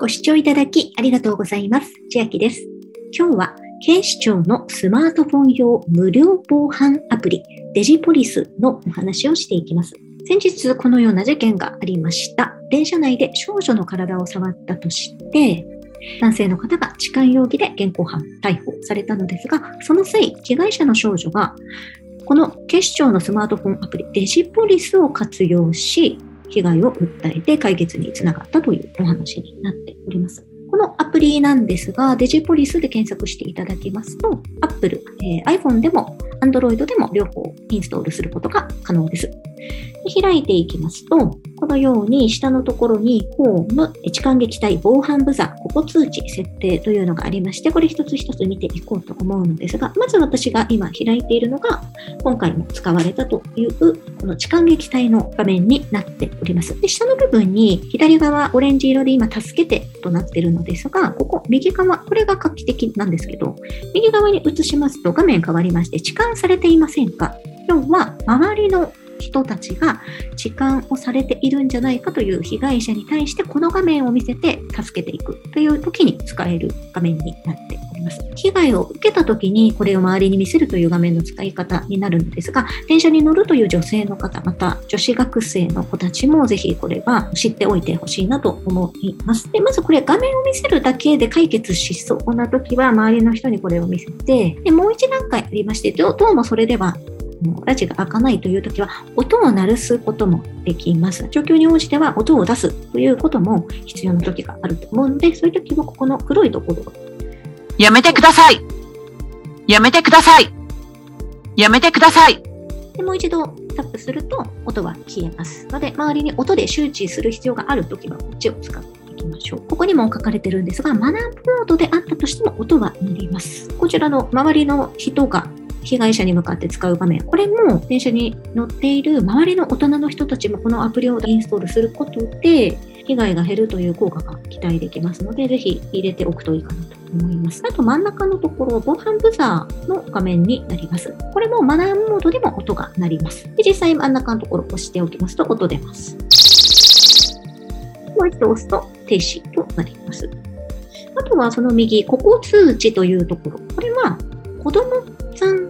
ご視聴いただきありがとうございます。千秋です。今日は警視庁のスマートフォン用無料防犯アプリデジポリスのお話をしていきます。先日このような事件がありました。電車内で少女の体を触ったとして、男性の方が痴漢容疑で現行犯逮捕されたのですが、その際、被害者の少女が、この警視庁のスマートフォンアプリデジポリスを活用し、被害を訴えて解決につながったというお話になっております。このアプリなんですが、デジポリスで検索していただきますと、Apple、えー、iPhone でも Android でも両方インストールすることが可能です。で開いていきますと、このように下のところにホーム、痴漢撃退防犯ブザー、ここ通知設定というのがありまして、これ一つ一つ見ていこうと思うのですが、まず私が今開いているのが、今回も使われたという、この痴漢撃退の画面になっております。で下の部分に左側オレンジ色で今助けてとなっているのですが、ここ右側、これが画期的なんですけど、右側に移しますと画面変わりまして、痴漢されていませんか？要は周りの人たちが痴漢をされているんじゃないかという被害者に対してこの画面を見せて助けていくという時に使える画面になっております。被害を受けた時にこれを周りに見せるという画面の使い方になるんですが、電車に乗るという女性の方、また女子学生の子たちもぜひこれは知っておいてほしいなと思います。でまずこれ画面を見せるだけで解決しそうな時は周りの人にこれを見せて、でもう一段階ありまして、どうもそれではラジが開かないという時は音を鳴らすこともできます。状況に応じては音を出すということも必要な時があると思うので、そういう時はここの黒いところをやめてくださいやめてくださいやめてくださいでもう一度タップすると音は消えますので、周りに音で周知する必要がある時はこっちを使っていきましょう。ここにも書かれてるんですが、マナーモードであったとしても音は鳴ります。こちらの周りの人が被害者に向かって使う場面。これも電車に乗っている周りの大人の人たちもこのアプリをインストールすることで、被害が減るという効果が期待できますので、ぜひ入れておくといいかなと思います。あと真ん中のところ、防犯ブザーの画面になります。これもマナーモードでも音が鳴ります。で実際真ん中のところを押しておきますと音出ます。もう一度押すと停止となります。あとはその右、ここ通知というところ。これは子供さん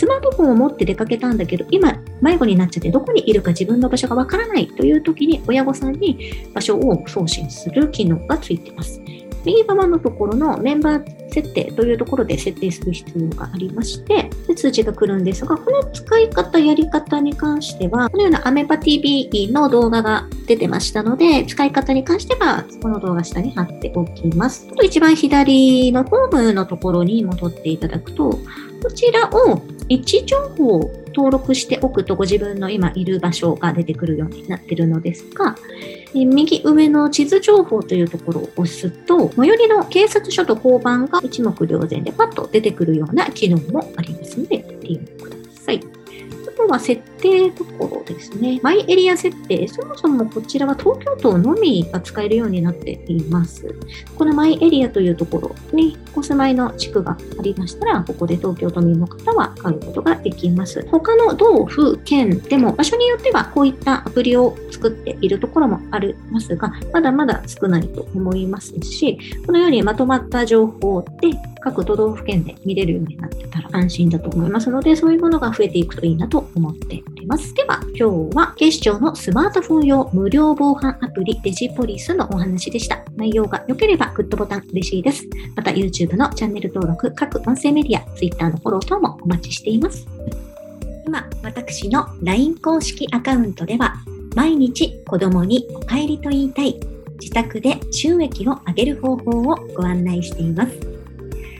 スマートフォンを持って出かけたんだけど、今迷子になっちゃってどこにいるか自分の場所がわからないという時に親御さんに場所を送信する機能がついています。右側のところのメンバー設定というところで設定する必要がありまして、で通知が来るんですが、この使い方、やり方に関しては、このようなアメバ TV の動画が出てましたので、使い方に関しては、この動画下に貼っておきます。一番左のホームのところに戻っていただくと、こちらを位置情報を登録しておくとご自分の今いる場所が出てくるようになっているのですが、右上の地図情報というところを押すと、最寄りの警察署と交番が一目瞭然でパッと出てくるような機能もありますので、利用ください。あとは設定ところですね。マイエリア設定。そもそもこちらは東京都のみが使えるようになっています。このマイエリアというところにお住まいの地区がありましたら、ここで東京都民の方は買うことができます。他の道府県でも場所によってはこういったアプリを作っているところもありますが、まだまだ少ないと思いますし、このようにまとまった情報で各都道府県で見れるようになってたら安心だと思いますので、そういうものが増えていくといいなと思っております。では、今日は警視庁のスマートフォン用無料防犯アプリデジポリスのお話でした。内容が良ければグッドボタン嬉しいです。また YouTube のチャンネル登録、各音声メディア、Twitter のフォロー等もお待ちしています。今、私の LINE 公式アカウントでは、毎日子供にお帰りと言いたい自宅で収益を上げる方法をご案内しています。